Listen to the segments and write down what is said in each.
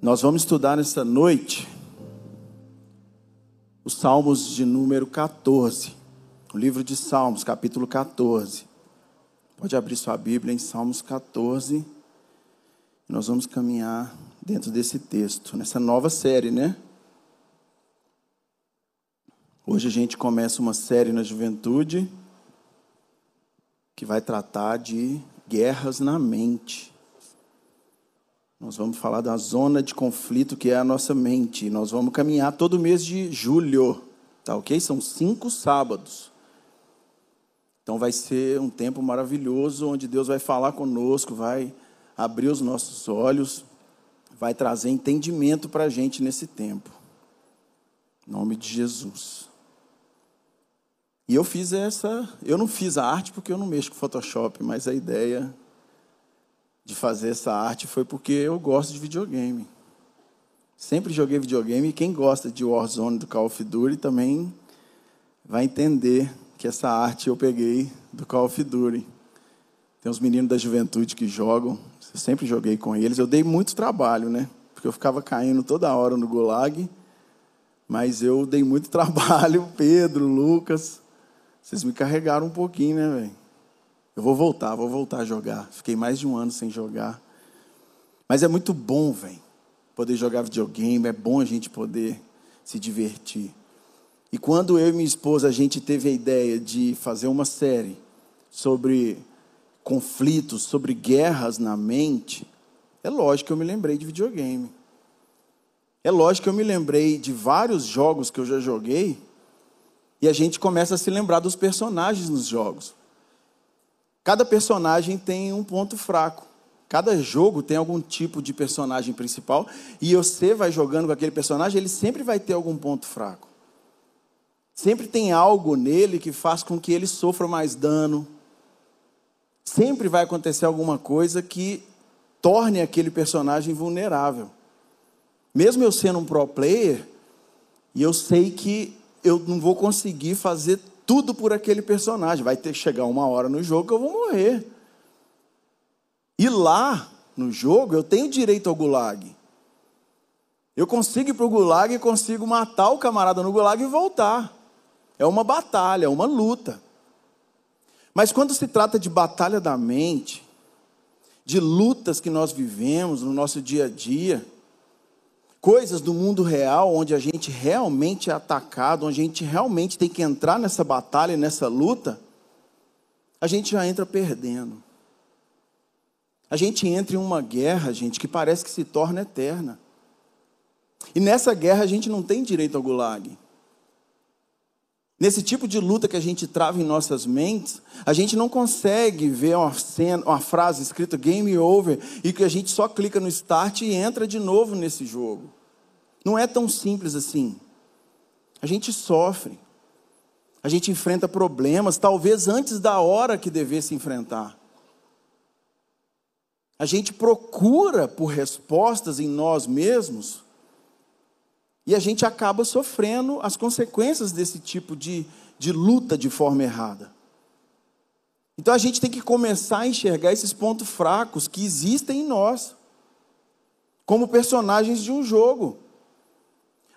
Nós vamos estudar nessa noite os Salmos de número 14, o livro de Salmos, capítulo 14. Pode abrir sua Bíblia em Salmos 14. Nós vamos caminhar dentro desse texto, nessa nova série, né? Hoje a gente começa uma série na juventude que vai tratar de guerras na mente. Nós vamos falar da zona de conflito que é a nossa mente. Nós vamos caminhar todo mês de julho, tá ok? São cinco sábados. Então vai ser um tempo maravilhoso onde Deus vai falar conosco, vai abrir os nossos olhos, vai trazer entendimento para a gente nesse tempo. Em nome de Jesus. E eu fiz essa, eu não fiz a arte porque eu não mexo com Photoshop, mas a ideia de fazer essa arte foi porque eu gosto de videogame. Sempre joguei videogame e quem gosta de Warzone do Call of Duty também vai entender que essa arte eu peguei do Call of Duty. Tem uns meninos da juventude que jogam, eu sempre joguei com eles. Eu dei muito trabalho, né? Porque eu ficava caindo toda hora no gulag. Mas eu dei muito trabalho, Pedro, Lucas. Vocês me carregaram um pouquinho, né, velho? Eu vou voltar, vou voltar a jogar. Fiquei mais de um ano sem jogar. Mas é muito bom, velho, poder jogar videogame. É bom a gente poder se divertir. E quando eu e minha esposa a gente teve a ideia de fazer uma série sobre conflitos, sobre guerras na mente, é lógico que eu me lembrei de videogame. É lógico que eu me lembrei de vários jogos que eu já joguei e a gente começa a se lembrar dos personagens nos jogos. Cada personagem tem um ponto fraco. Cada jogo tem algum tipo de personagem principal e você vai jogando com aquele personagem, ele sempre vai ter algum ponto fraco. Sempre tem algo nele que faz com que ele sofra mais dano. Sempre vai acontecer alguma coisa que torne aquele personagem vulnerável. Mesmo eu sendo um pro player, e eu sei que eu não vou conseguir fazer tudo por aquele personagem. Vai ter que chegar uma hora no jogo que eu vou morrer. E lá, no jogo, eu tenho direito ao gulag. Eu consigo ir para o gulag e consigo matar o camarada no gulag e voltar. É uma batalha, é uma luta. Mas quando se trata de batalha da mente, de lutas que nós vivemos no nosso dia a dia, coisas do mundo real, onde a gente realmente é atacado, onde a gente realmente tem que entrar nessa batalha, nessa luta, a gente já entra perdendo. A gente entra em uma guerra, gente, que parece que se torna eterna. E nessa guerra a gente não tem direito ao gulag. Nesse tipo de luta que a gente trava em nossas mentes, a gente não consegue ver uma, cena, uma frase escrita game over e que a gente só clica no start e entra de novo nesse jogo. Não é tão simples assim. A gente sofre. A gente enfrenta problemas, talvez antes da hora que devesse enfrentar. A gente procura por respostas em nós mesmos e a gente acaba sofrendo as consequências desse tipo de, de luta de forma errada. Então a gente tem que começar a enxergar esses pontos fracos que existem em nós, como personagens de um jogo.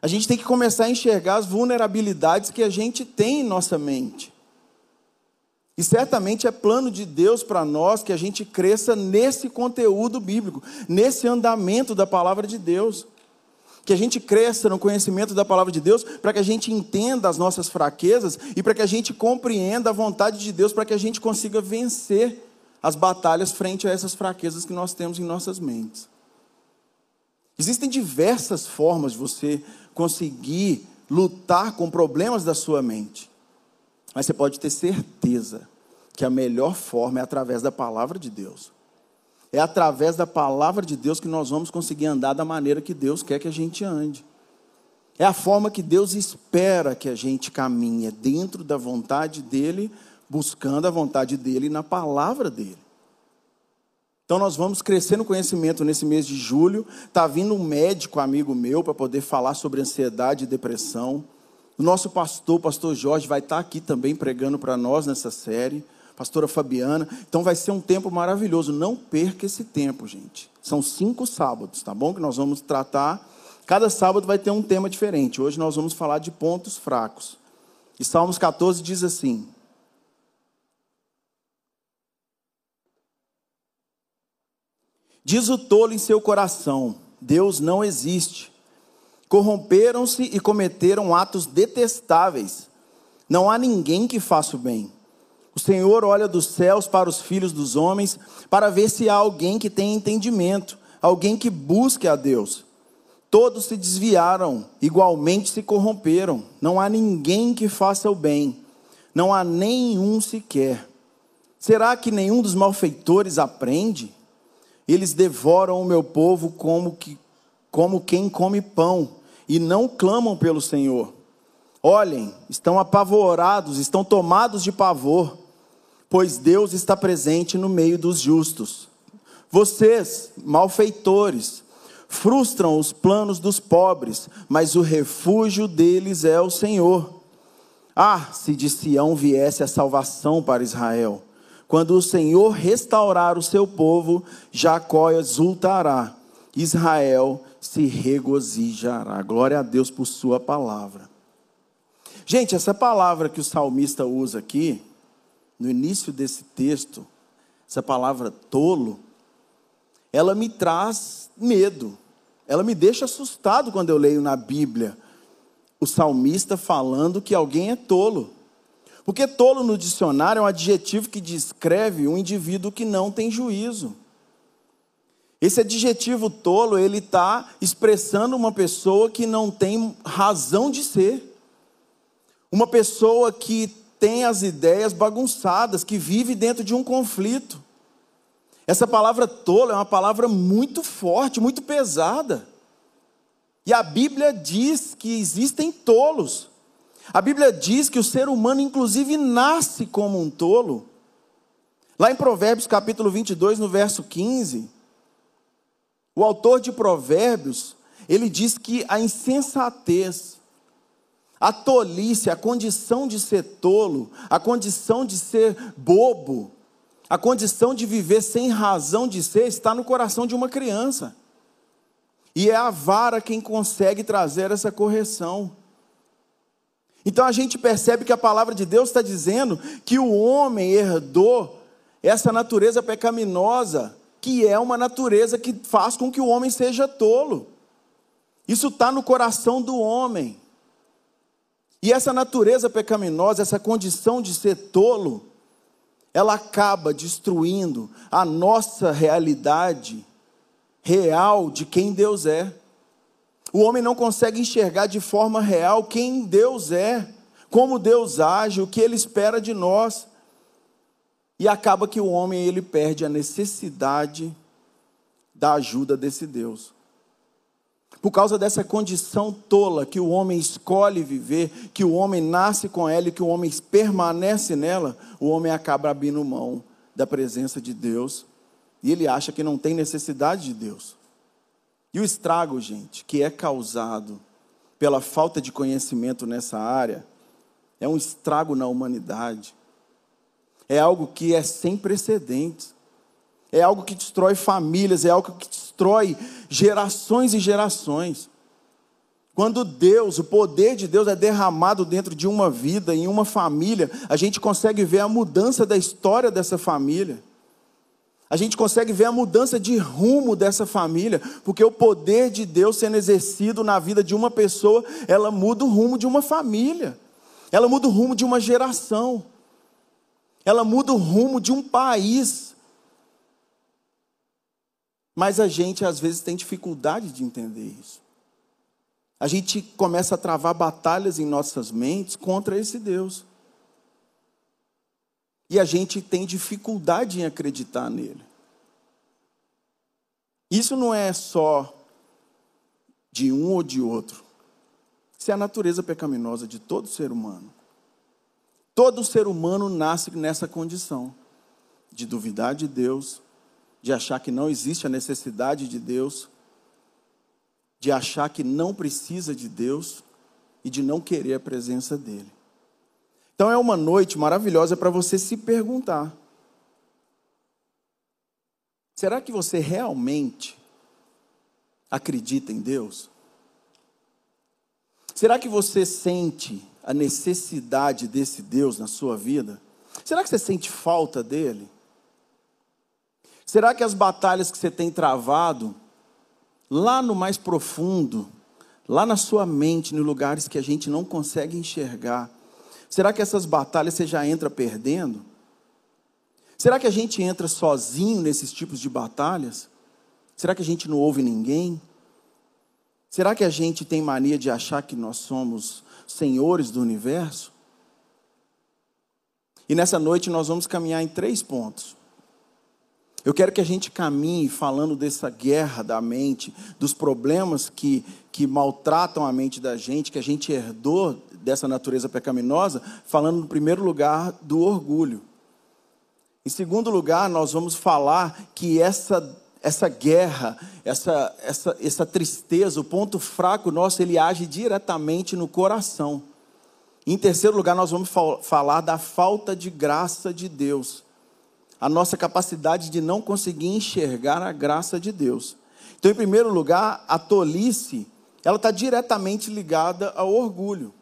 A gente tem que começar a enxergar as vulnerabilidades que a gente tem em nossa mente. E certamente é plano de Deus para nós que a gente cresça nesse conteúdo bíblico, nesse andamento da palavra de Deus que a gente cresça no conhecimento da palavra de Deus, para que a gente entenda as nossas fraquezas e para que a gente compreenda a vontade de Deus, para que a gente consiga vencer as batalhas frente a essas fraquezas que nós temos em nossas mentes. Existem diversas formas de você conseguir lutar com problemas da sua mente, mas você pode ter certeza que a melhor forma é através da palavra de Deus. É através da palavra de Deus que nós vamos conseguir andar da maneira que Deus quer que a gente ande. É a forma que Deus espera que a gente caminhe, é dentro da vontade dEle, buscando a vontade dEle na palavra dEle. Então nós vamos crescer no conhecimento nesse mês de julho. Está vindo um médico amigo meu para poder falar sobre ansiedade e depressão. O nosso pastor, o pastor Jorge, vai estar tá aqui também pregando para nós nessa série. pastora Fabiana. Então vai ser um tempo maravilhoso. Não perca esse tempo, gente. São cinco sábados, tá bom? Que nós vamos tratar. Cada sábado vai ter um tema diferente. Hoje nós vamos falar de pontos fracos. E Salmos 14 diz assim: Diz o tolo em seu coração: Deus não existe. Corromperam-se e cometeram atos detestáveis. Não há ninguém que faça o bem. O Senhor olha dos céus para os filhos dos homens para ver se há alguém que tenha entendimento, alguém que busque a Deus. Todos se desviaram, igualmente se corromperam. Não há ninguém que faça o bem, não há nenhum sequer. Será que nenhum dos malfeitores aprende? Eles devoram o meu povo como, que, como quem come pão e não clamam pelo Senhor. Olhem, estão apavorados, estão tomados de pavor, pois Deus está presente no meio dos justos. Vocês, malfeitores, frustram os planos dos pobres, mas o refúgio deles é o Senhor. Ah, se de Sião viesse a salvação para Israel! Quando o Senhor restaurar o seu povo, Jacó exultará, Israel se regozijará. Glória a Deus por sua palavra. Gente, essa palavra que o salmista usa aqui, no início desse texto, essa palavra tolo, ela me traz medo, ela me deixa assustado quando eu leio na Bíblia o salmista falando que alguém é tolo. Porque tolo no dicionário é um adjetivo que descreve um indivíduo que não tem juízo. Esse adjetivo tolo, ele está expressando uma pessoa que não tem razão de ser. Uma pessoa que tem as ideias bagunçadas, que vive dentro de um conflito. Essa palavra tolo é uma palavra muito forte, muito pesada. E a Bíblia diz que existem tolos. A Bíblia diz que o ser humano, inclusive, nasce como um tolo. Lá em Provérbios capítulo 22, no verso 15, o autor de Provérbios, ele diz que a insensatez, a tolice, a condição de ser tolo, a condição de ser bobo, a condição de viver sem razão de ser, está no coração de uma criança. E é a vara quem consegue trazer essa correção. Então a gente percebe que a palavra de Deus está dizendo que o homem herdou essa natureza pecaminosa, que é uma natureza que faz com que o homem seja tolo. Isso está no coração do homem. E essa natureza pecaminosa, essa condição de ser tolo, ela acaba destruindo a nossa realidade real de quem Deus é. O homem não consegue enxergar de forma real quem Deus é, como Deus age, o que ele espera de nós. E acaba que o homem ele perde a necessidade da ajuda desse Deus. Por causa dessa condição tola que o homem escolhe viver, que o homem nasce com ela e que o homem permanece nela, o homem acaba abrindo mão da presença de Deus e ele acha que não tem necessidade de Deus. E o estrago, gente, que é causado pela falta de conhecimento nessa área, é um estrago na humanidade. É algo que é sem precedentes. É algo que destrói famílias, é algo que destrói gerações e gerações. Quando Deus, o poder de Deus é derramado dentro de uma vida, em uma família, a gente consegue ver a mudança da história dessa família a gente consegue ver a mudança de rumo dessa família, porque o poder de Deus sendo exercido na vida de uma pessoa, ela muda o rumo de uma família, ela muda o rumo de uma geração, ela muda o rumo de um país. Mas a gente às vezes tem dificuldade de entender isso. A gente começa a travar batalhas em nossas mentes contra esse Deus. E a gente tem dificuldade em acreditar nele. Isso não é só de um ou de outro. Isso é a natureza pecaminosa de todo ser humano. Todo ser humano nasce nessa condição de duvidar de Deus, de achar que não existe a necessidade de Deus, de achar que não precisa de Deus e de não querer a presença dEle. Então é uma noite maravilhosa para você se perguntar: será que você realmente acredita em Deus? Será que você sente a necessidade desse Deus na sua vida? Será que você sente falta dele? Será que as batalhas que você tem travado, lá no mais profundo, lá na sua mente, em lugares que a gente não consegue enxergar, Será que essas batalhas você já entra perdendo? Será que a gente entra sozinho nesses tipos de batalhas? Será que a gente não ouve ninguém? Será que a gente tem mania de achar que nós somos senhores do universo? E nessa noite nós vamos caminhar em três pontos. Eu quero que a gente caminhe falando dessa guerra da mente, dos problemas que, que maltratam a mente da gente, que a gente herdou dessa natureza pecaminosa, falando no primeiro lugar do orgulho. Em segundo lugar, nós vamos falar que essa essa guerra, essa, essa, essa tristeza, o ponto fraco nosso, ele age diretamente no coração. Em terceiro lugar, nós vamos falar da falta de graça de Deus, a nossa capacidade de não conseguir enxergar a graça de Deus. Então, em primeiro lugar, a tolice, ela está diretamente ligada ao orgulho.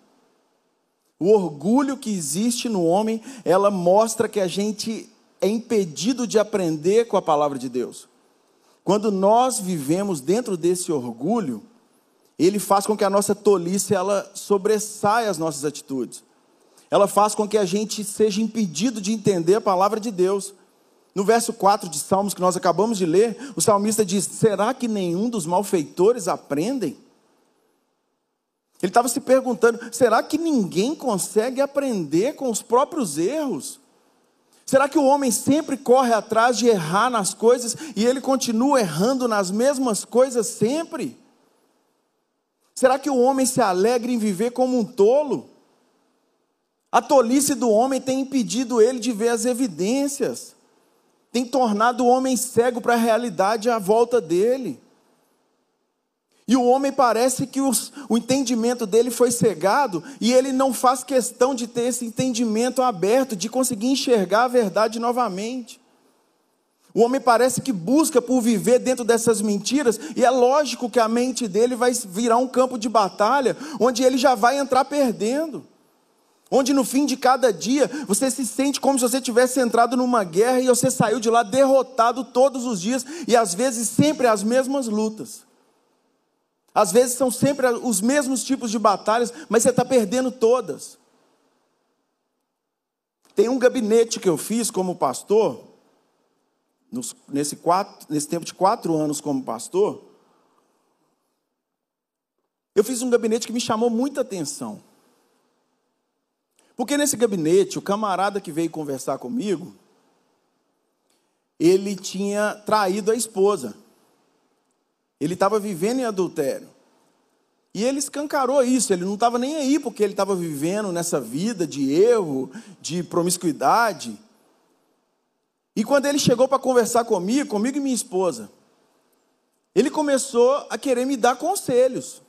O orgulho que existe no homem, ela mostra que a gente é impedido de aprender com a palavra de Deus. Quando nós vivemos dentro desse orgulho, ele faz com que a nossa tolice ela sobressaia as nossas atitudes. Ela faz com que a gente seja impedido de entender a palavra de Deus. No verso 4 de Salmos que nós acabamos de ler, o salmista diz: Será que nenhum dos malfeitores aprendem? Ele estava se perguntando: será que ninguém consegue aprender com os próprios erros? Será que o homem sempre corre atrás de errar nas coisas e ele continua errando nas mesmas coisas sempre? Será que o homem se alegra em viver como um tolo? A tolice do homem tem impedido ele de ver as evidências, tem tornado o homem cego para a realidade à volta dele. E o homem parece que os, o entendimento dele foi cegado e ele não faz questão de ter esse entendimento aberto, de conseguir enxergar a verdade novamente. O homem parece que busca por viver dentro dessas mentiras, e é lógico que a mente dele vai virar um campo de batalha, onde ele já vai entrar perdendo. Onde no fim de cada dia você se sente como se você tivesse entrado numa guerra e você saiu de lá derrotado todos os dias, e às vezes sempre as mesmas lutas. Às vezes são sempre os mesmos tipos de batalhas, mas você está perdendo todas. Tem um gabinete que eu fiz como pastor, nos, nesse, quatro, nesse tempo de quatro anos como pastor. Eu fiz um gabinete que me chamou muita atenção. Porque nesse gabinete, o camarada que veio conversar comigo, ele tinha traído a esposa. Ele estava vivendo em adultério. E ele escancarou isso, ele não estava nem aí porque ele estava vivendo nessa vida de erro, de promiscuidade. E quando ele chegou para conversar comigo, comigo e minha esposa, ele começou a querer me dar conselhos.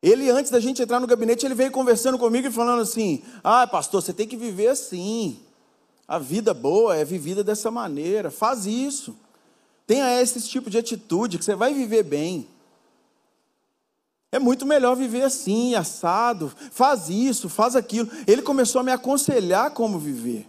Ele, antes da gente entrar no gabinete, ele veio conversando comigo e falando assim: Ah, pastor, você tem que viver assim. A vida boa é vivida dessa maneira. Faz isso. Tenha esse tipo de atitude que você vai viver bem. É muito melhor viver assim, assado. Faz isso, faz aquilo. Ele começou a me aconselhar como viver.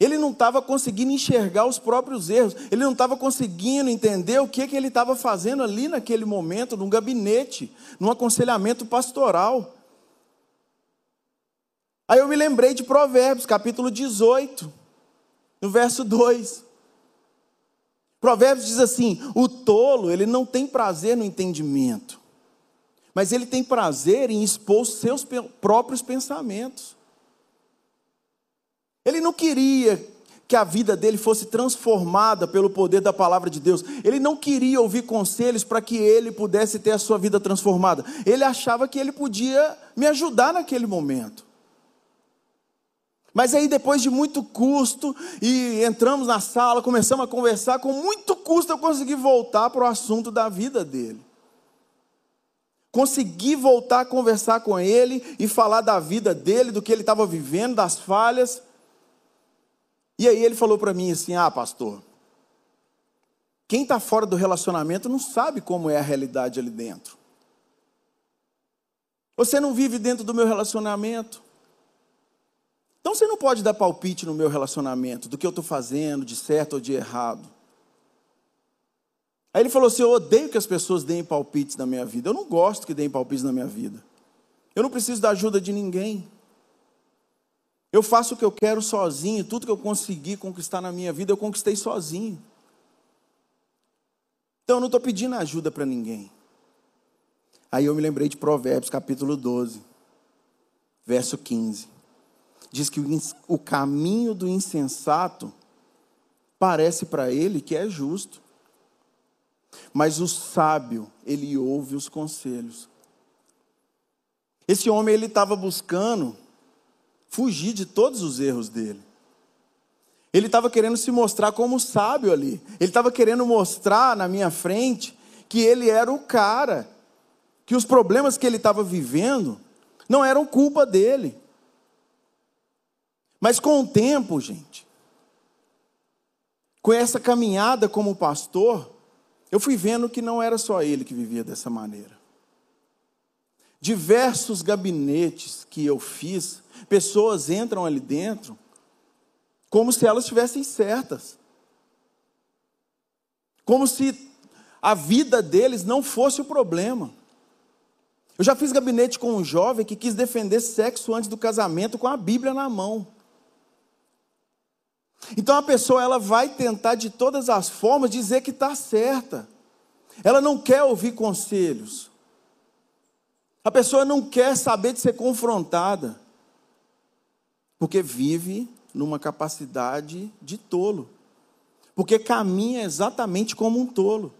Ele não estava conseguindo enxergar os próprios erros, ele não estava conseguindo entender o que, que ele estava fazendo ali naquele momento, num gabinete, num aconselhamento pastoral. Aí eu me lembrei de Provérbios, capítulo 18, no verso 2. Provérbios diz assim: o tolo, ele não tem prazer no entendimento, mas ele tem prazer em expor seus próprios pensamentos. Ele não queria que a vida dele fosse transformada pelo poder da palavra de Deus. Ele não queria ouvir conselhos para que ele pudesse ter a sua vida transformada. Ele achava que ele podia me ajudar naquele momento. Mas aí, depois de muito custo, e entramos na sala, começamos a conversar, com muito custo eu consegui voltar para o assunto da vida dele. Consegui voltar a conversar com ele e falar da vida dele, do que ele estava vivendo, das falhas. E aí ele falou para mim assim: Ah, pastor, quem está fora do relacionamento não sabe como é a realidade ali dentro. Você não vive dentro do meu relacionamento. Então você não pode dar palpite no meu relacionamento, do que eu estou fazendo, de certo ou de errado. Aí ele falou assim: Eu odeio que as pessoas deem palpites na minha vida. Eu não gosto que deem palpites na minha vida. Eu não preciso da ajuda de ninguém. Eu faço o que eu quero sozinho. Tudo que eu consegui conquistar na minha vida, eu conquistei sozinho. Então eu não estou pedindo ajuda para ninguém. Aí eu me lembrei de Provérbios capítulo 12, verso 15. Diz que o caminho do insensato parece para ele que é justo, mas o sábio, ele ouve os conselhos. Esse homem ele estava buscando fugir de todos os erros dele. Ele estava querendo se mostrar como sábio ali. Ele estava querendo mostrar na minha frente que ele era o cara, que os problemas que ele estava vivendo não eram culpa dele. Mas com o tempo, gente, com essa caminhada como pastor, eu fui vendo que não era só ele que vivia dessa maneira. Diversos gabinetes que eu fiz, pessoas entram ali dentro como se elas estivessem certas. Como se a vida deles não fosse o problema. Eu já fiz gabinete com um jovem que quis defender sexo antes do casamento com a Bíblia na mão. Então a pessoa ela vai tentar de todas as formas dizer que está certa. Ela não quer ouvir conselhos. A pessoa não quer saber de ser confrontada. Porque vive numa capacidade de tolo. Porque caminha exatamente como um tolo.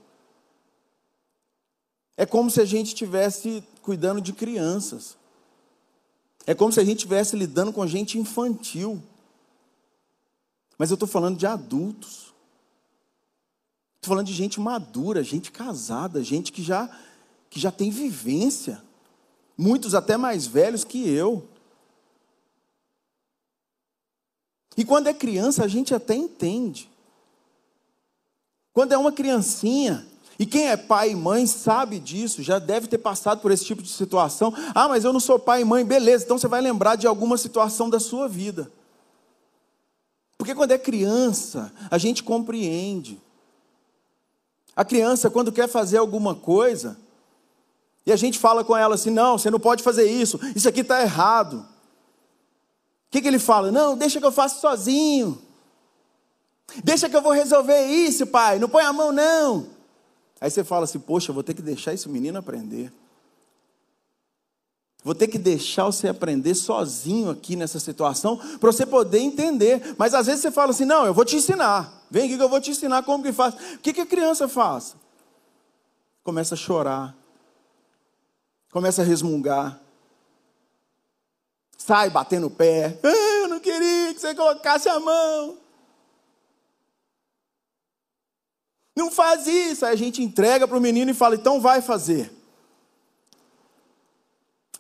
É como se a gente estivesse cuidando de crianças. É como se a gente estivesse lidando com gente infantil. Mas eu estou falando de adultos. Estou falando de gente madura, gente casada, gente que já, que já tem vivência. Muitos até mais velhos que eu. E quando é criança, a gente até entende. Quando é uma criancinha, e quem é pai e mãe sabe disso, já deve ter passado por esse tipo de situação. Ah, mas eu não sou pai e mãe, beleza, então você vai lembrar de alguma situação da sua vida. Porque quando é criança, a gente compreende. A criança, quando quer fazer alguma coisa, e a gente fala com ela assim: não, você não pode fazer isso, isso aqui está errado. O que, que ele fala? Não, deixa que eu faça sozinho. Deixa que eu vou resolver isso, pai. Não põe a mão, não. Aí você fala assim: Poxa, vou ter que deixar esse menino aprender. Vou ter que deixar você aprender sozinho aqui nessa situação, para você poder entender. Mas às vezes você fala assim: Não, eu vou te ensinar. Vem aqui que eu vou te ensinar como que faz. O que, que a criança faz? Começa a chorar. Começa a resmungar sai batendo o pé. Ah, eu não queria que você colocasse a mão. Não faz isso. Aí a gente entrega para o menino e fala: então vai fazer.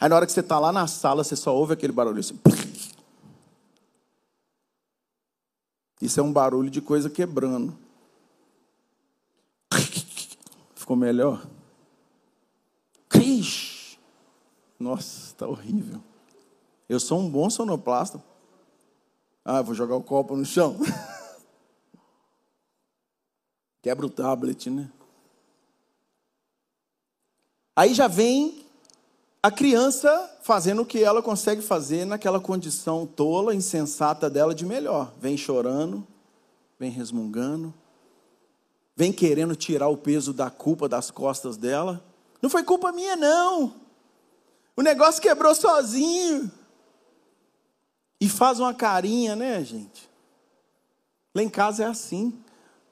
Aí na hora que você está lá na sala, você só ouve aquele barulho assim. Isso é um barulho de coisa quebrando. Ficou melhor? Nossa, está horrível. Eu sou um bom sonoplasta. Ah, vou jogar o copo no chão. Quebra o tablet, né? Aí já vem a criança fazendo o que ela consegue fazer naquela condição tola, insensata dela de melhor. Vem chorando, vem resmungando, vem querendo tirar o peso da culpa das costas dela. Não foi culpa minha, não. O negócio quebrou sozinho. E faz uma carinha, né, gente? Lá em casa é assim.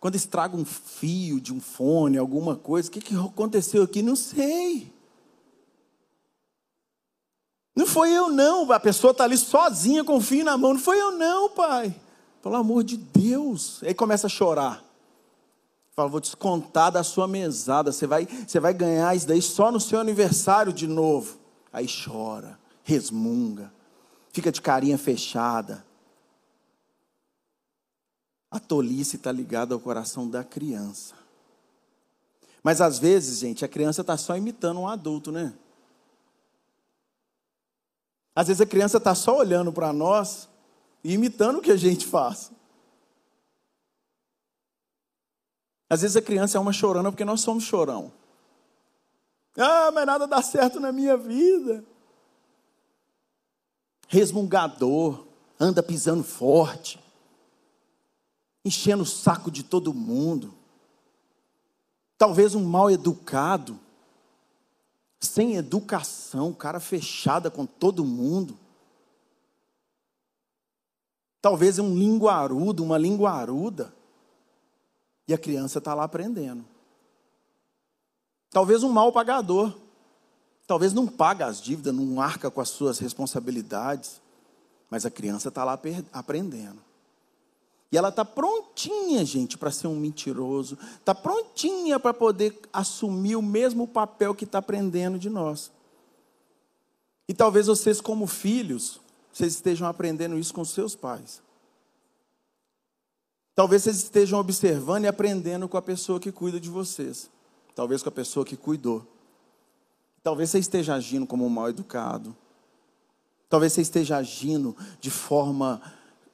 Quando estraga um fio de um fone, alguma coisa, o que, que aconteceu aqui? Não sei. Não foi eu, não. A pessoa está ali sozinha com o fio na mão. Não foi eu, não, pai. Pelo amor de Deus. Aí começa a chorar. Fala, vou descontar da sua mesada. Você vai, você vai ganhar isso daí só no seu aniversário de novo. Aí chora, resmunga, fica de carinha fechada. A tolice está ligada ao coração da criança. Mas às vezes, gente, a criança está só imitando um adulto, né? Às vezes a criança está só olhando para nós e imitando o que a gente faz. Às vezes a criança é uma chorona porque nós somos chorão. Ah, mas nada dá certo na minha vida. Resmungador, anda pisando forte, enchendo o saco de todo mundo. Talvez um mal educado sem educação, cara fechada com todo mundo. Talvez um linguarudo, uma linguaruda. E a criança está lá aprendendo. Talvez um mal pagador. Talvez não paga as dívidas, não arca com as suas responsabilidades. Mas a criança está lá aprendendo. E ela está prontinha, gente, para ser um mentiroso. Está prontinha para poder assumir o mesmo papel que está aprendendo de nós. E talvez vocês, como filhos, vocês estejam aprendendo isso com seus pais. Talvez vocês estejam observando e aprendendo com a pessoa que cuida de vocês. Talvez com a pessoa que cuidou. Talvez você esteja agindo como um mal educado. Talvez você esteja agindo de forma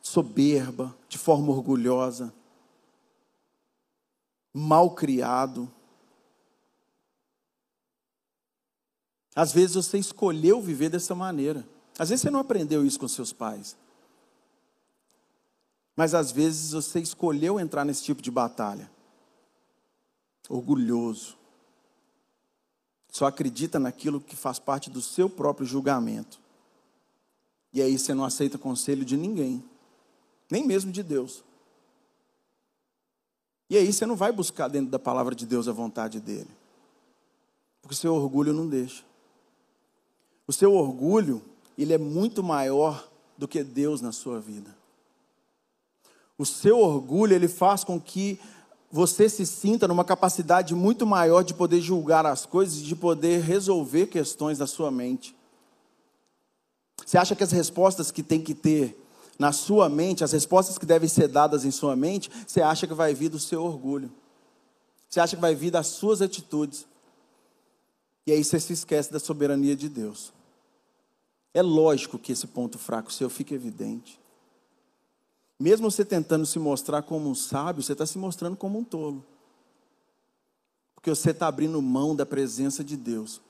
soberba, de forma orgulhosa, mal criado. Às vezes você escolheu viver dessa maneira. Às vezes você não aprendeu isso com seus pais. Mas às vezes você escolheu entrar nesse tipo de batalha. Orgulhoso. Só acredita naquilo que faz parte do seu próprio julgamento. E aí você não aceita conselho de ninguém nem mesmo de Deus. E aí você não vai buscar dentro da palavra de Deus a vontade dele, porque seu orgulho não deixa. O seu orgulho, ele é muito maior do que Deus na sua vida. O seu orgulho, ele faz com que você se sinta numa capacidade muito maior de poder julgar as coisas e de poder resolver questões da sua mente. Você acha que as respostas que tem que ter na sua mente, as respostas que devem ser dadas em sua mente, você acha que vai vir do seu orgulho. Você acha que vai vir das suas atitudes. E aí você se esquece da soberania de Deus. É lógico que esse ponto fraco seu fica evidente. Mesmo você tentando se mostrar como um sábio, você está se mostrando como um tolo. Porque você está abrindo mão da presença de Deus.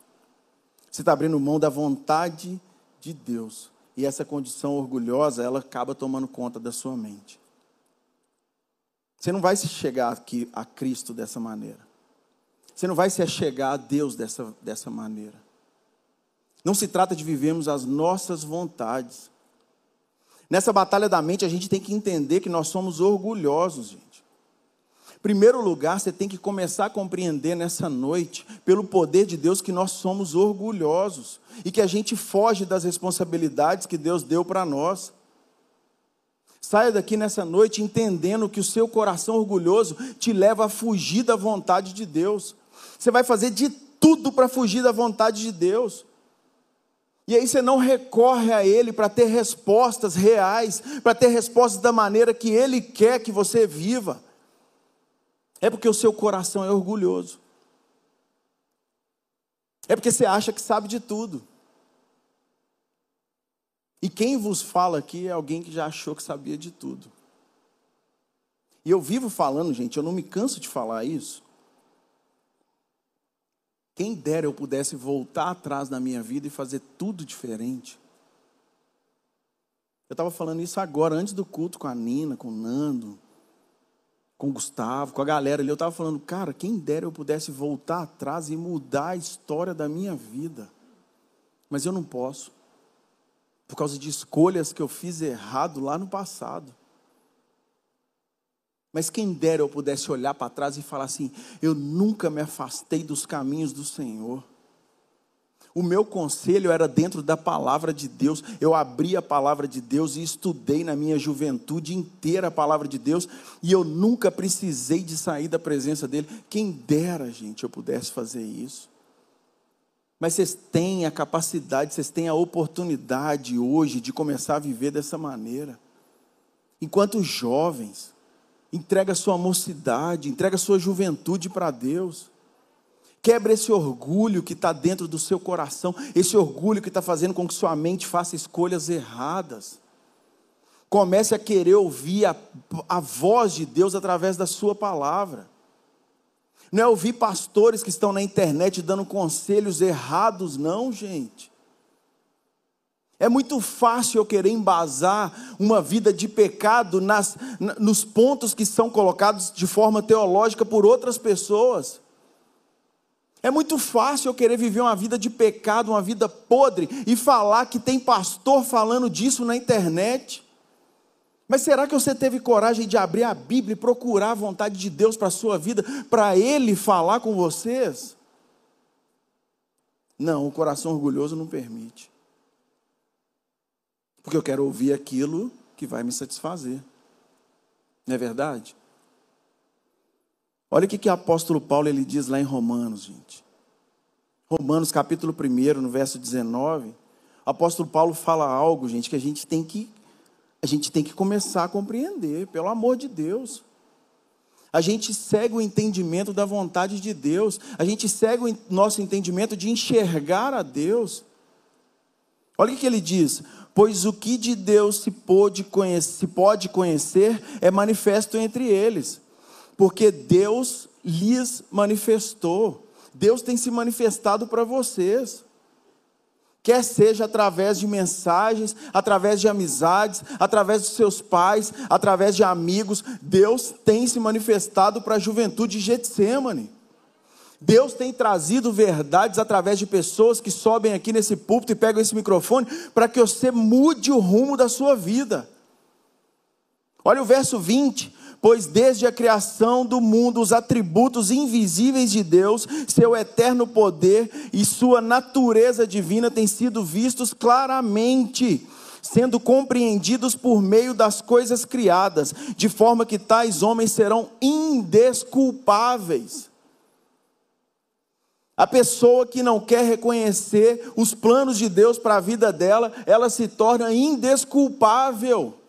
Você está abrindo mão da vontade de Deus. E essa condição orgulhosa, ela acaba tomando conta da sua mente. Você não vai se chegar aqui a Cristo dessa maneira. Você não vai se achegar a Deus dessa, dessa maneira. Não se trata de vivermos as nossas vontades. Nessa batalha da mente, a gente tem que entender que nós somos orgulhosos, gente primeiro lugar, você tem que começar a compreender nessa noite, pelo poder de Deus, que nós somos orgulhosos e que a gente foge das responsabilidades que Deus deu para nós. Saia daqui nessa noite entendendo que o seu coração orgulhoso te leva a fugir da vontade de Deus. Você vai fazer de tudo para fugir da vontade de Deus. E aí você não recorre a Ele para ter respostas reais, para ter respostas da maneira que Ele quer que você viva. É porque o seu coração é orgulhoso. É porque você acha que sabe de tudo. E quem vos fala aqui é alguém que já achou que sabia de tudo. E eu vivo falando, gente, eu não me canso de falar isso. Quem dera eu pudesse voltar atrás na minha vida e fazer tudo diferente. Eu estava falando isso agora, antes do culto, com a Nina, com o Nando, com o Gustavo, com a galera ali, eu estava falando, cara, quem dera eu pudesse voltar atrás e mudar a história da minha vida. Mas eu não posso. Por causa de escolhas que eu fiz errado lá no passado. Mas quem dera eu pudesse olhar para trás e falar assim: eu nunca me afastei dos caminhos do Senhor. O meu conselho era dentro da palavra de Deus. Eu abri a palavra de Deus e estudei na minha juventude inteira a palavra de Deus. E eu nunca precisei de sair da presença dele. Quem dera, gente, eu pudesse fazer isso. Mas vocês têm a capacidade, vocês têm a oportunidade hoje de começar a viver dessa maneira. Enquanto jovens, entrega sua mocidade, entrega sua juventude para Deus. Quebra esse orgulho que está dentro do seu coração, esse orgulho que está fazendo com que sua mente faça escolhas erradas. Comece a querer ouvir a, a voz de Deus através da sua palavra. Não é ouvir pastores que estão na internet dando conselhos errados, não, gente. É muito fácil eu querer embasar uma vida de pecado nas, nos pontos que são colocados de forma teológica por outras pessoas. É muito fácil eu querer viver uma vida de pecado, uma vida podre, e falar que tem pastor falando disso na internet. Mas será que você teve coragem de abrir a Bíblia e procurar a vontade de Deus para a sua vida, para Ele falar com vocês? Não, o coração orgulhoso não permite. Porque eu quero ouvir aquilo que vai me satisfazer. Não é verdade? Olha o que, que o apóstolo Paulo ele diz lá em Romanos, gente. Romanos capítulo 1, no verso 19. O apóstolo Paulo fala algo, gente, que a gente tem que a gente tem que começar a compreender, pelo amor de Deus. A gente segue o entendimento da vontade de Deus, a gente segue o nosso entendimento de enxergar a Deus. Olha o que ele diz: pois o que de Deus se pode conhecer, se pode conhecer é manifesto entre eles porque Deus lhes manifestou. Deus tem se manifestado para vocês. Quer seja através de mensagens, através de amizades, através dos seus pais, através de amigos, Deus tem se manifestado para a juventude de Getsemane. Deus tem trazido verdades através de pessoas que sobem aqui nesse púlpito e pegam esse microfone para que você mude o rumo da sua vida. Olha o verso 20: Pois desde a criação do mundo, os atributos invisíveis de Deus, seu eterno poder e sua natureza divina têm sido vistos claramente, sendo compreendidos por meio das coisas criadas, de forma que tais homens serão indesculpáveis. A pessoa que não quer reconhecer os planos de Deus para a vida dela, ela se torna indesculpável.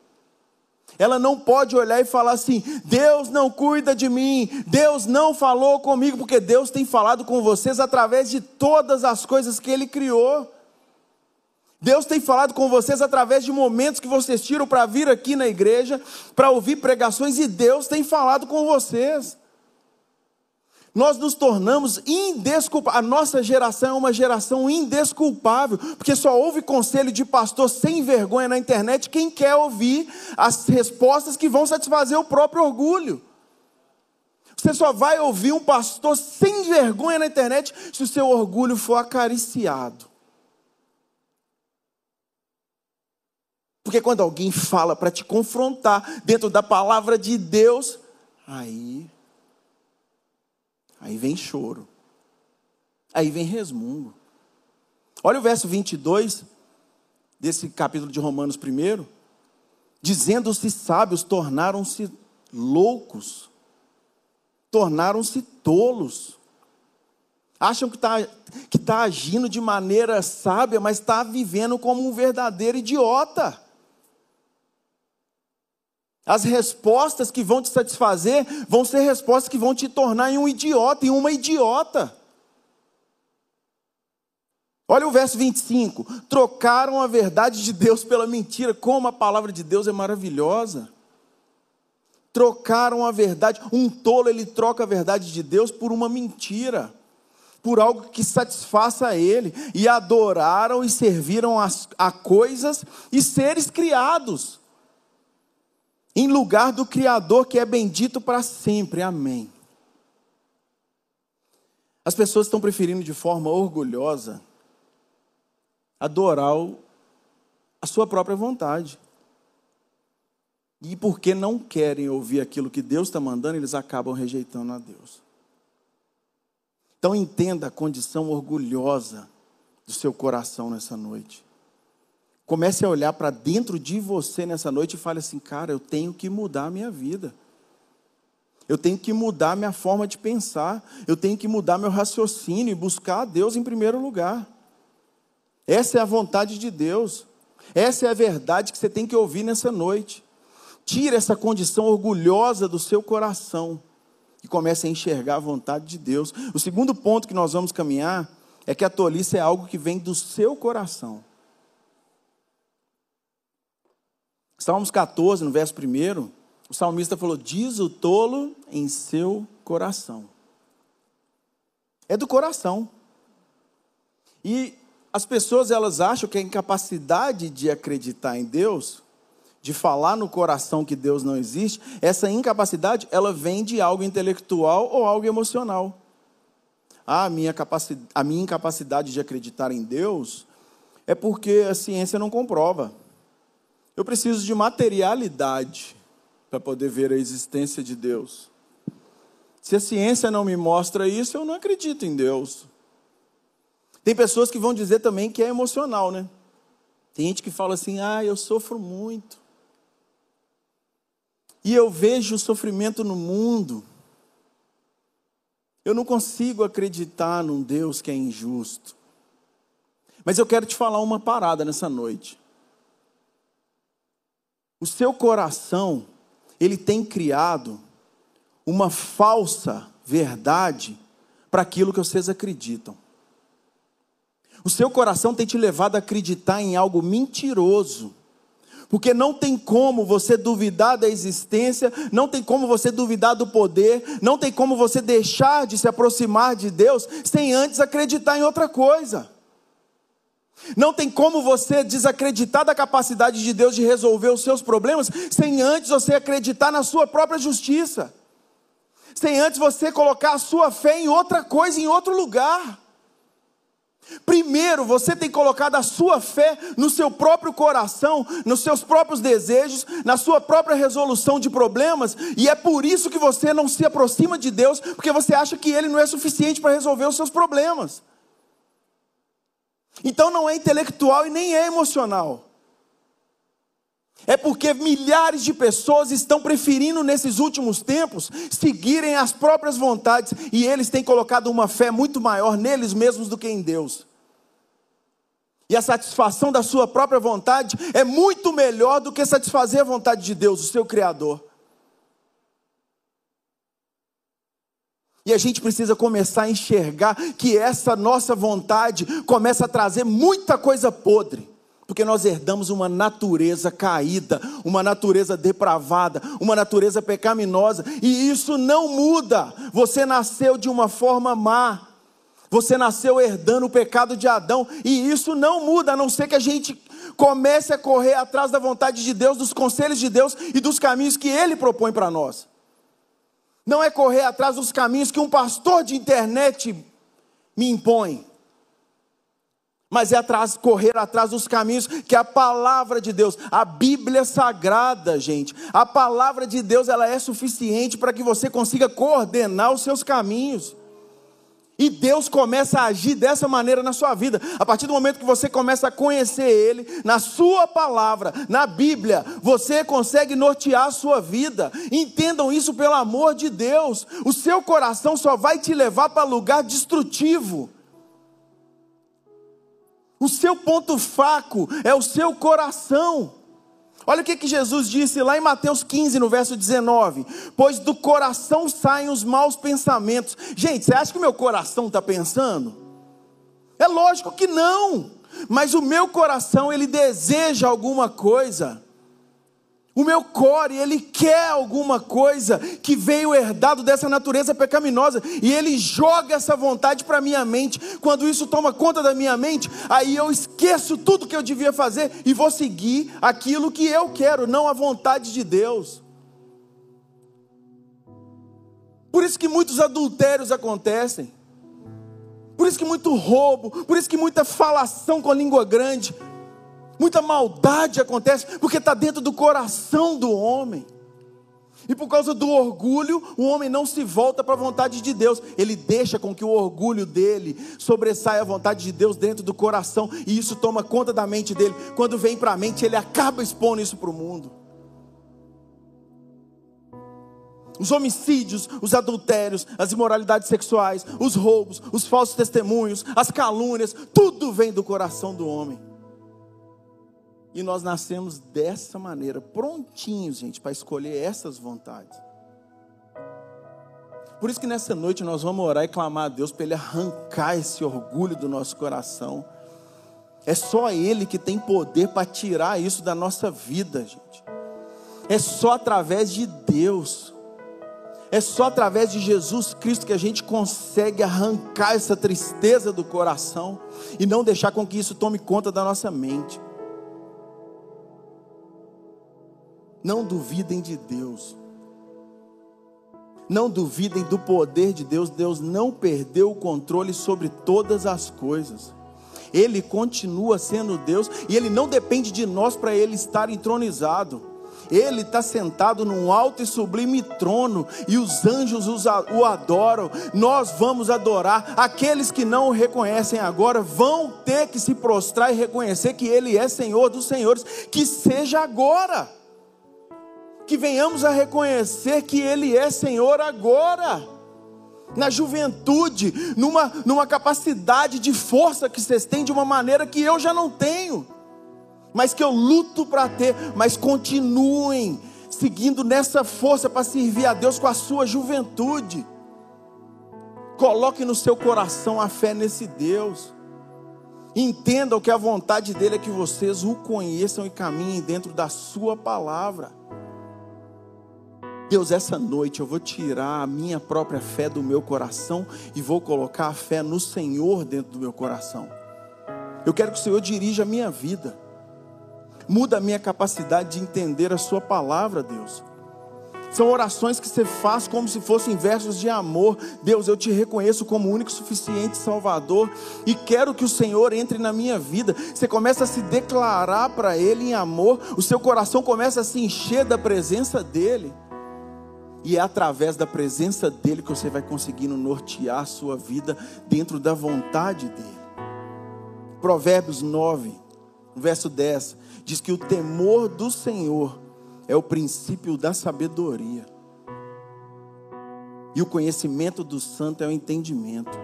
Ela não pode olhar e falar assim: Deus não cuida de mim, Deus não falou comigo, porque Deus tem falado com vocês através de todas as coisas que Ele criou. Deus tem falado com vocês através de momentos que vocês tiram para vir aqui na igreja, para ouvir pregações, e Deus tem falado com vocês nós nos tornamos indesculpáveis. A nossa geração é uma geração indesculpável, porque só ouve conselho de pastor sem vergonha na internet quem quer ouvir as respostas que vão satisfazer o próprio orgulho. Você só vai ouvir um pastor sem vergonha na internet se o seu orgulho for acariciado. Porque quando alguém fala para te confrontar dentro da palavra de Deus, aí Aí vem choro. Aí vem resmungo. Olha o verso 22 desse capítulo de Romanos 1. Dizendo-se sábios, tornaram-se loucos, tornaram-se tolos. Acham que está que tá agindo de maneira sábia, mas está vivendo como um verdadeiro idiota. As respostas que vão te satisfazer vão ser respostas que vão te tornar em um idiota, em uma idiota. Olha o verso 25: trocaram a verdade de Deus pela mentira, como a palavra de Deus é maravilhosa. Trocaram a verdade, um tolo ele troca a verdade de Deus por uma mentira, por algo que satisfaça ele, e adoraram e serviram a, a coisas e seres criados em lugar do Criador que é bendito para sempre. Amém. As pessoas estão preferindo de forma orgulhosa adorar a sua própria vontade. E porque não querem ouvir aquilo que Deus está mandando, eles acabam rejeitando a Deus. Então entenda a condição orgulhosa do seu coração nessa noite. Comece a olhar para dentro de você nessa noite e fale assim: cara, eu tenho que mudar a minha vida. Eu tenho que mudar a minha forma de pensar. Eu tenho que mudar meu raciocínio e buscar a Deus em primeiro lugar. Essa é a vontade de Deus. Essa é a verdade que você tem que ouvir nessa noite. Tire essa condição orgulhosa do seu coração e comece a enxergar a vontade de Deus. O segundo ponto que nós vamos caminhar é que a tolice é algo que vem do seu coração. Salmos 14, no verso 1, o salmista falou: Diz o tolo em seu coração. É do coração. E as pessoas elas acham que a incapacidade de acreditar em Deus de falar no coração que Deus não existe, essa incapacidade, ela vem de algo intelectual ou algo emocional. Ah, minha, capacidade, a minha incapacidade de acreditar em Deus é porque a ciência não comprova. Eu preciso de materialidade para poder ver a existência de Deus. Se a ciência não me mostra isso, eu não acredito em Deus. Tem pessoas que vão dizer também que é emocional, né? Tem gente que fala assim: ah, eu sofro muito e eu vejo o sofrimento no mundo, eu não consigo acreditar num Deus que é injusto. Mas eu quero te falar uma parada nessa noite. O seu coração, ele tem criado uma falsa verdade para aquilo que vocês acreditam. O seu coração tem te levado a acreditar em algo mentiroso porque não tem como você duvidar da existência, não tem como você duvidar do poder, não tem como você deixar de se aproximar de Deus sem antes acreditar em outra coisa. Não tem como você desacreditar da capacidade de Deus de resolver os seus problemas sem antes você acreditar na sua própria justiça. Sem antes você colocar a sua fé em outra coisa, em outro lugar. Primeiro, você tem colocado a sua fé no seu próprio coração, nos seus próprios desejos, na sua própria resolução de problemas, e é por isso que você não se aproxima de Deus, porque você acha que Ele não é suficiente para resolver os seus problemas. Então não é intelectual e nem é emocional. É porque milhares de pessoas estão preferindo nesses últimos tempos seguirem as próprias vontades e eles têm colocado uma fé muito maior neles mesmos do que em Deus. E a satisfação da sua própria vontade é muito melhor do que satisfazer a vontade de Deus, o seu Criador. E a gente precisa começar a enxergar que essa nossa vontade começa a trazer muita coisa podre. Porque nós herdamos uma natureza caída, uma natureza depravada, uma natureza pecaminosa, e isso não muda. Você nasceu de uma forma má, você nasceu herdando o pecado de Adão, e isso não muda, a não ser que a gente comece a correr atrás da vontade de Deus, dos conselhos de Deus e dos caminhos que Ele propõe para nós. Não é correr atrás dos caminhos que um pastor de internet me impõe mas é atrás, correr atrás dos caminhos que a palavra de Deus, a Bíblia sagrada, gente, a palavra de Deus, ela é suficiente para que você consiga coordenar os seus caminhos. E Deus começa a agir dessa maneira na sua vida. A partir do momento que você começa a conhecer Ele, na Sua palavra, na Bíblia, você consegue nortear a sua vida. Entendam isso pelo amor de Deus. O seu coração só vai te levar para lugar destrutivo. O seu ponto fraco é o seu coração. Olha o que, que Jesus disse lá em Mateus 15, no verso 19: Pois do coração saem os maus pensamentos. Gente, você acha que o meu coração está pensando? É lógico que não, mas o meu coração ele deseja alguma coisa. O meu core, ele quer alguma coisa que veio herdado dessa natureza pecaminosa e ele joga essa vontade para minha mente. Quando isso toma conta da minha mente, aí eu esqueço tudo que eu devia fazer e vou seguir aquilo que eu quero, não a vontade de Deus. Por isso que muitos adultérios acontecem. Por isso que muito roubo, por isso que muita falação com a língua grande Muita maldade acontece porque está dentro do coração do homem. E por causa do orgulho, o homem não se volta para a vontade de Deus. Ele deixa com que o orgulho dele sobressaia a vontade de Deus dentro do coração. E isso toma conta da mente dele. Quando vem para a mente, ele acaba expondo isso para o mundo. Os homicídios, os adultérios, as imoralidades sexuais, os roubos, os falsos testemunhos, as calúnias, tudo vem do coração do homem. E nós nascemos dessa maneira, prontinhos, gente, para escolher essas vontades. Por isso que nessa noite nós vamos orar e clamar a Deus para Ele arrancar esse orgulho do nosso coração. É só Ele que tem poder para tirar isso da nossa vida, gente. É só através de Deus. É só através de Jesus Cristo que a gente consegue arrancar essa tristeza do coração e não deixar com que isso tome conta da nossa mente. Não duvidem de Deus. Não duvidem do poder de Deus. Deus não perdeu o controle sobre todas as coisas. Ele continua sendo Deus e Ele não depende de nós para Ele estar entronizado. Ele está sentado num alto e sublime trono e os anjos o adoram. Nós vamos adorar. Aqueles que não o reconhecem agora vão ter que se prostrar e reconhecer que Ele é Senhor dos Senhores. Que seja agora que venhamos a reconhecer que Ele é Senhor agora, na juventude, numa, numa capacidade de força que vocês têm de uma maneira que eu já não tenho, mas que eu luto para ter, mas continuem seguindo nessa força para servir a Deus com a sua juventude. Coloque no seu coração a fé nesse Deus. Entendam que a vontade dele é que vocês o conheçam e caminhem dentro da sua palavra. Deus, essa noite eu vou tirar a minha própria fé do meu coração e vou colocar a fé no Senhor dentro do meu coração. Eu quero que o Senhor dirija a minha vida. Muda a minha capacidade de entender a sua palavra, Deus. São orações que você faz como se fossem versos de amor. Deus, eu te reconheço como único, suficiente Salvador e quero que o Senhor entre na minha vida. Você começa a se declarar para Ele em amor, o seu coração começa a se encher da presença dEle. E é através da presença dele que você vai conseguindo nortear a sua vida dentro da vontade dele. Provérbios 9, verso 10, diz que o temor do Senhor é o princípio da sabedoria. E o conhecimento do santo é o entendimento.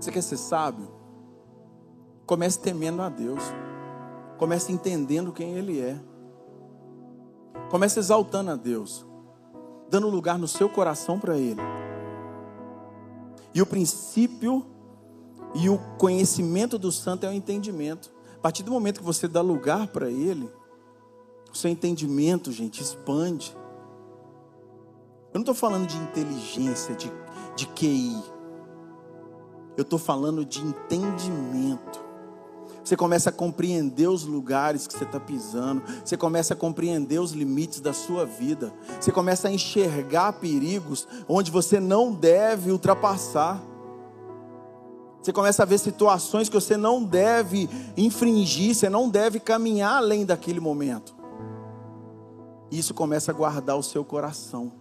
Você quer ser sábio? Comece temendo a Deus. Comece entendendo quem Ele é. Comece exaltando a Deus, dando lugar no seu coração para Ele. E o princípio e o conhecimento do santo é o entendimento. A partir do momento que você dá lugar para Ele, o seu entendimento, gente, expande. Eu não estou falando de inteligência, de, de QI. Eu estou falando de entendimento. Você começa a compreender os lugares que você está pisando. Você começa a compreender os limites da sua vida. Você começa a enxergar perigos onde você não deve ultrapassar. Você começa a ver situações que você não deve infringir, você não deve caminhar além daquele momento. Isso começa a guardar o seu coração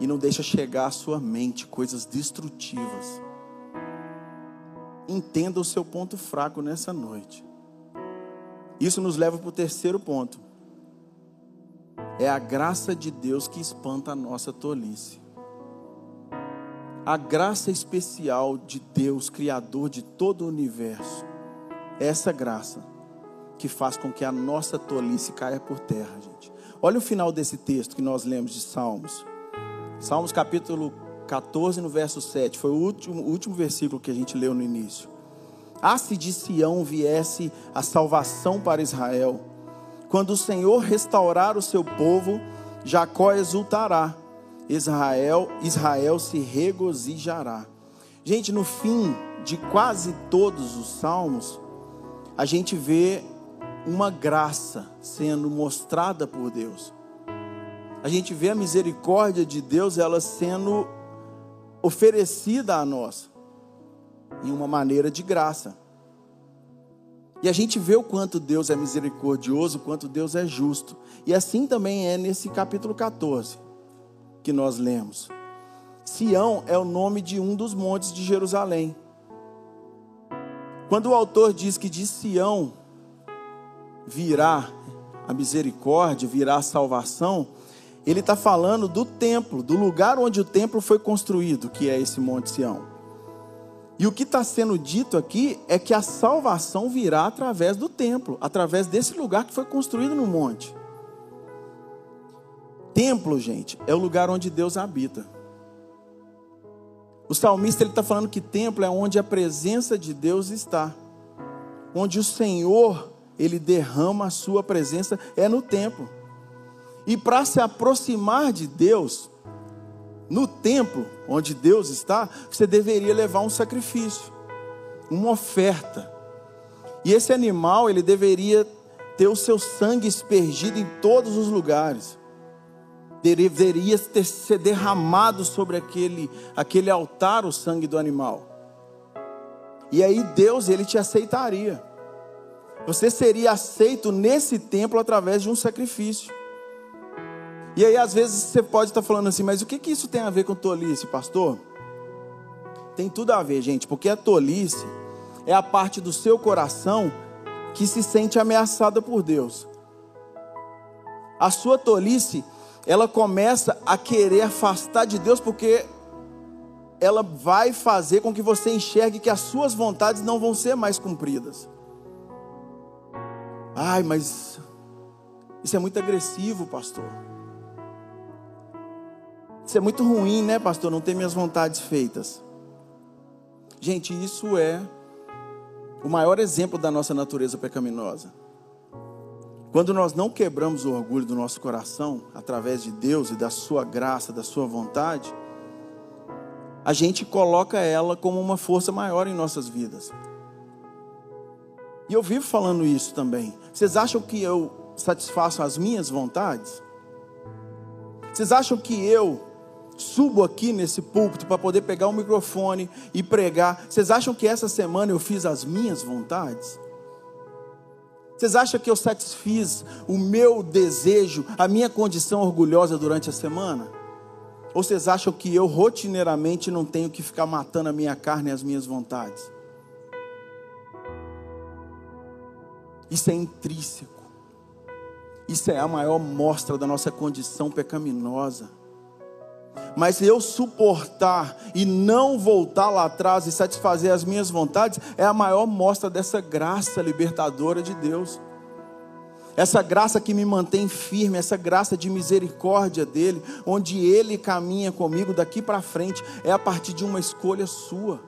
e não deixa chegar à sua mente coisas destrutivas entenda o seu ponto fraco nessa noite. Isso nos leva para o terceiro ponto. É a graça de Deus que espanta a nossa tolice. A graça especial de Deus, Criador de todo o universo, é essa graça que faz com que a nossa tolice caia por terra, gente. Olha o final desse texto que nós lemos de Salmos. Salmos capítulo 14, no verso 7. Foi o último, o último versículo que a gente leu no início. Ah, se de Sião viesse a salvação para Israel. Quando o Senhor restaurar o seu povo, Jacó exultará. Israel, Israel se regozijará. Gente, no fim de quase todos os salmos, a gente vê uma graça sendo mostrada por Deus. A gente vê a misericórdia de Deus ela sendo oferecida a nós em uma maneira de graça. E a gente vê o quanto Deus é misericordioso, o quanto Deus é justo. E assim também é nesse capítulo 14 que nós lemos. Sião é o nome de um dos montes de Jerusalém. Quando o autor diz que de Sião virá a misericórdia, virá a salvação, ele está falando do templo, do lugar onde o templo foi construído, que é esse Monte Sião. E o que está sendo dito aqui é que a salvação virá através do templo, através desse lugar que foi construído no monte. Templo, gente, é o lugar onde Deus habita. O salmista está falando que templo é onde a presença de Deus está, onde o Senhor ele derrama a sua presença é no templo. E para se aproximar de Deus, no templo onde Deus está, você deveria levar um sacrifício, uma oferta. E esse animal, ele deveria ter o seu sangue espergido em todos os lugares. Deveria ter ser derramado sobre aquele, aquele altar o sangue do animal. E aí Deus, ele te aceitaria. Você seria aceito nesse templo através de um sacrifício. E aí, às vezes, você pode estar falando assim, mas o que, que isso tem a ver com tolice, pastor? Tem tudo a ver, gente, porque a tolice é a parte do seu coração que se sente ameaçada por Deus. A sua tolice, ela começa a querer afastar de Deus, porque ela vai fazer com que você enxergue que as suas vontades não vão ser mais cumpridas. Ai, mas isso é muito agressivo, pastor. Isso é muito ruim, né, pastor? Não ter minhas vontades feitas. Gente, isso é o maior exemplo da nossa natureza pecaminosa. Quando nós não quebramos o orgulho do nosso coração, através de Deus e da Sua graça, da Sua vontade, a gente coloca ela como uma força maior em nossas vidas. E eu vivo falando isso também. Vocês acham que eu satisfaço as minhas vontades? Vocês acham que eu subo aqui nesse púlpito para poder pegar o microfone e pregar. Vocês acham que essa semana eu fiz as minhas vontades? Vocês acham que eu satisfiz o meu desejo, a minha condição orgulhosa durante a semana? Ou vocês acham que eu rotineiramente não tenho que ficar matando a minha carne e as minhas vontades? Isso é intrínseco. Isso é a maior mostra da nossa condição pecaminosa. Mas eu suportar e não voltar lá atrás e satisfazer as minhas vontades é a maior mostra dessa graça libertadora de Deus. Essa graça que me mantém firme, essa graça de misericórdia dele, onde ele caminha comigo daqui para frente, é a partir de uma escolha sua.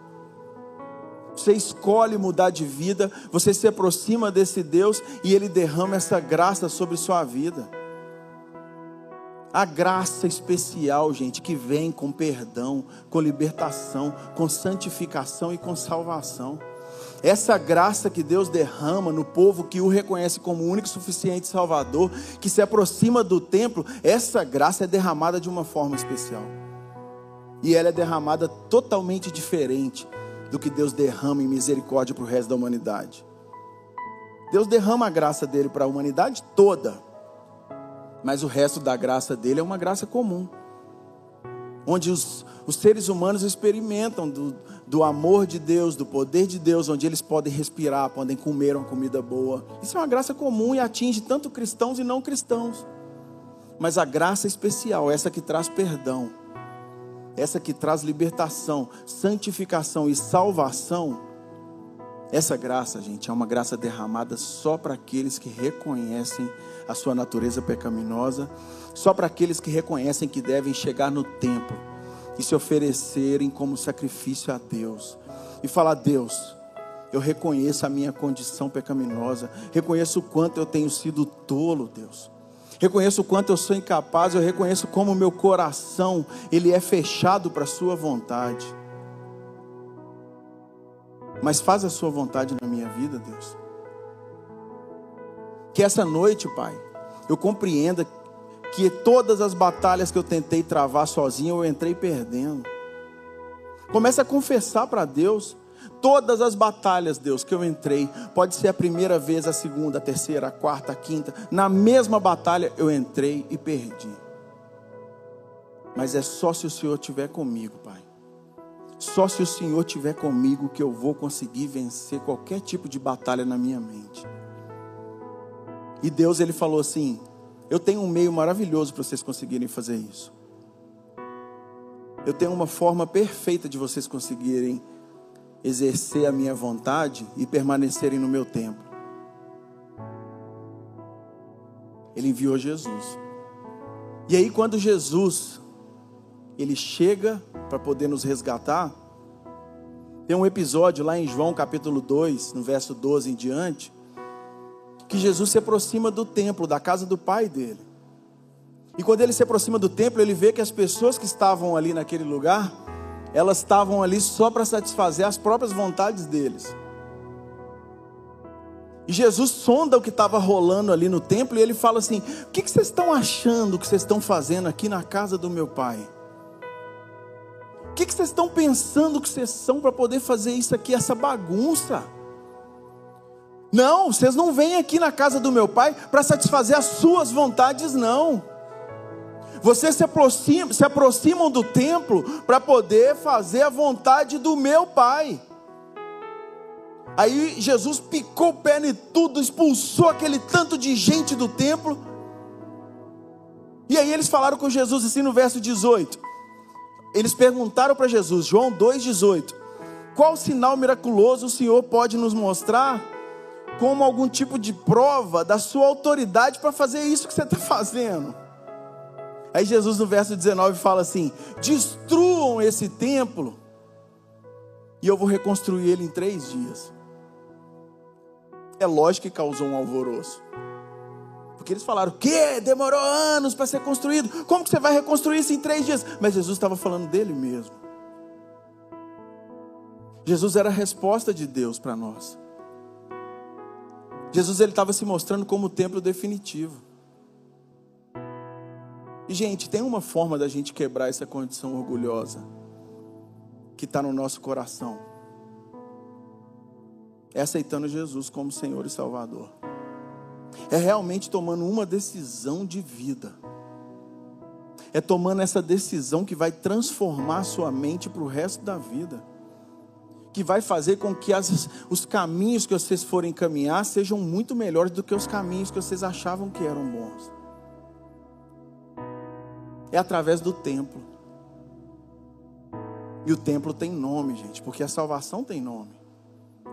Você escolhe mudar de vida, você se aproxima desse Deus e ele derrama essa graça sobre sua vida. A graça especial, gente, que vem com perdão, com libertação, com santificação e com salvação. Essa graça que Deus derrama no povo que o reconhece como único e suficiente Salvador, que se aproxima do templo, essa graça é derramada de uma forma especial. E ela é derramada totalmente diferente do que Deus derrama em misericórdia para o resto da humanidade. Deus derrama a graça dele para a humanidade toda mas o resto da graça dele é uma graça comum. Onde os, os seres humanos experimentam do, do amor de Deus, do poder de Deus, onde eles podem respirar, podem comer uma comida boa. Isso é uma graça comum e atinge tanto cristãos e não cristãos. Mas a graça especial, essa que traz perdão, essa que traz libertação, santificação e salvação, essa graça, gente, é uma graça derramada só para aqueles que reconhecem a sua natureza pecaminosa, só para aqueles que reconhecem que devem chegar no templo e se oferecerem como sacrifício a Deus e falar: Deus, eu reconheço a minha condição pecaminosa, reconheço o quanto eu tenho sido tolo, Deus. Reconheço o quanto eu sou incapaz, eu reconheço como meu coração ele é fechado para a sua vontade. Mas faz a sua vontade na minha vida, Deus. Que essa noite, Pai, eu compreenda que todas as batalhas que eu tentei travar sozinho, eu entrei perdendo. Comece a confessar para Deus. Todas as batalhas, Deus, que eu entrei, pode ser a primeira vez, a segunda, a terceira, a quarta, a quinta, na mesma batalha eu entrei e perdi. Mas é só se o Senhor estiver comigo, Pai. Só se o Senhor estiver comigo que eu vou conseguir vencer qualquer tipo de batalha na minha mente. E Deus, Ele falou assim: Eu tenho um meio maravilhoso para vocês conseguirem fazer isso. Eu tenho uma forma perfeita de vocês conseguirem exercer a minha vontade e permanecerem no meu templo. Ele enviou Jesus. E aí quando Jesus ele chega para poder nos resgatar, tem um episódio lá em João capítulo 2, no verso 12 em diante, que Jesus se aproxima do templo, da casa do pai dele. E quando ele se aproxima do templo, ele vê que as pessoas que estavam ali naquele lugar, elas estavam ali só para satisfazer as próprias vontades deles. E Jesus sonda o que estava rolando ali no templo e ele fala assim: O que, que vocês estão achando que vocês estão fazendo aqui na casa do meu pai? O que, que vocês estão pensando que vocês são para poder fazer isso aqui, essa bagunça? Não, vocês não vêm aqui na casa do meu pai para satisfazer as suas vontades, não. Vocês se aproximam, se aproximam do templo para poder fazer a vontade do meu Pai. Aí Jesus picou o pé em tudo, expulsou aquele tanto de gente do templo. E aí eles falaram com Jesus assim no verso 18. Eles perguntaram para Jesus, João 2,18: Qual sinal miraculoso o Senhor pode nos mostrar como algum tipo de prova da sua autoridade para fazer isso que você está fazendo? Aí Jesus no verso 19 fala assim: destruam esse templo e eu vou reconstruir ele em três dias. É lógico que causou um alvoroço. Porque eles falaram, que demorou anos para ser construído. Como que você vai reconstruir isso em três dias? Mas Jesus estava falando dele mesmo. Jesus era a resposta de Deus para nós. Jesus ele estava se mostrando como o templo definitivo. E, gente, tem uma forma da gente quebrar essa condição orgulhosa que está no nosso coração. É aceitando Jesus como Senhor e Salvador. É realmente tomando uma decisão de vida. É tomando essa decisão que vai transformar sua mente para o resto da vida. Que vai fazer com que as, os caminhos que vocês forem caminhar sejam muito melhores do que os caminhos que vocês achavam que eram bons é através do templo. E o templo tem nome, gente, porque a salvação tem nome: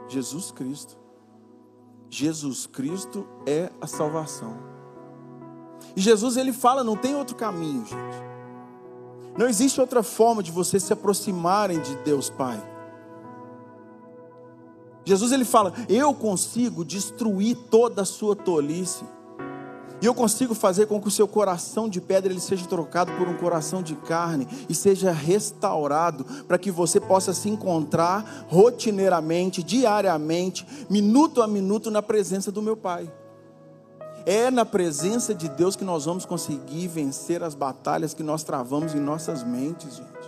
Jesus Cristo. Jesus Cristo é a salvação. E Jesus ele fala, não tem outro caminho, gente. Não existe outra forma de vocês se aproximarem de Deus Pai. Jesus ele fala: "Eu consigo destruir toda a sua tolice e eu consigo fazer com que o seu coração de pedra ele seja trocado por um coração de carne e seja restaurado para que você possa se encontrar rotineiramente, diariamente, minuto a minuto na presença do meu Pai. É na presença de Deus que nós vamos conseguir vencer as batalhas que nós travamos em nossas mentes, gente.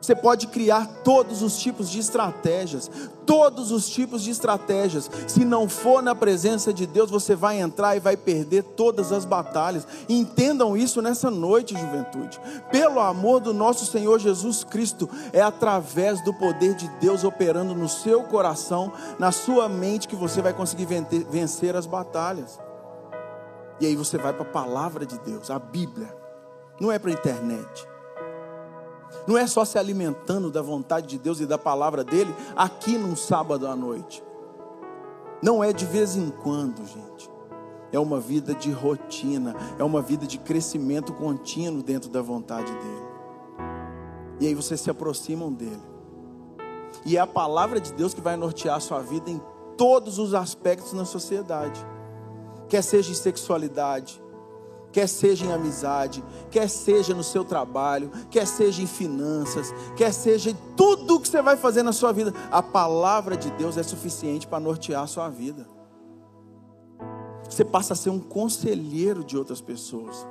Você pode criar todos os tipos de estratégias, todos os tipos de estratégias. Se não for na presença de Deus, você vai entrar e vai perder todas as batalhas. Entendam isso nessa noite, juventude. Pelo amor do nosso Senhor Jesus Cristo, é através do poder de Deus operando no seu coração, na sua mente, que você vai conseguir vencer as batalhas. E aí você vai para a palavra de Deus, a Bíblia. Não é para a internet. Não é só se alimentando da vontade de Deus e da palavra dele aqui num sábado à noite. Não é de vez em quando, gente. É uma vida de rotina, é uma vida de crescimento contínuo dentro da vontade dele. E aí vocês se aproximam dele. E é a palavra de Deus que vai nortear a sua vida em todos os aspectos na sociedade. Quer seja em sexualidade, quer seja em amizade, quer seja no seu trabalho, quer seja em finanças, quer seja em tudo que você vai fazer na sua vida, a palavra de Deus é suficiente para nortear a sua vida. Você passa a ser um conselheiro de outras pessoas.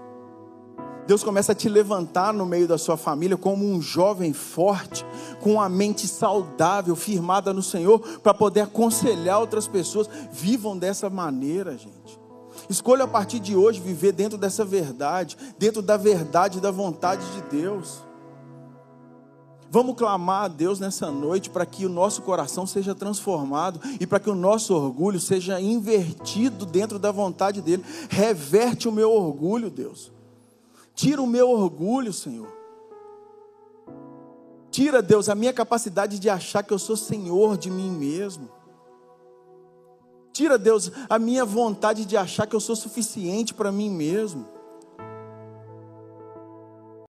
Deus começa a te levantar no meio da sua família como um jovem forte, com uma mente saudável, firmada no Senhor, para poder aconselhar outras pessoas. Vivam dessa maneira, gente. Escolha a partir de hoje viver dentro dessa verdade, dentro da verdade da vontade de Deus. Vamos clamar a Deus nessa noite para que o nosso coração seja transformado e para que o nosso orgulho seja invertido dentro da vontade dEle. Reverte o meu orgulho, Deus. Tira o meu orgulho, Senhor. Tira, Deus, a minha capacidade de achar que eu sou senhor de mim mesmo. Tira, Deus, a minha vontade de achar que eu sou suficiente para mim mesmo.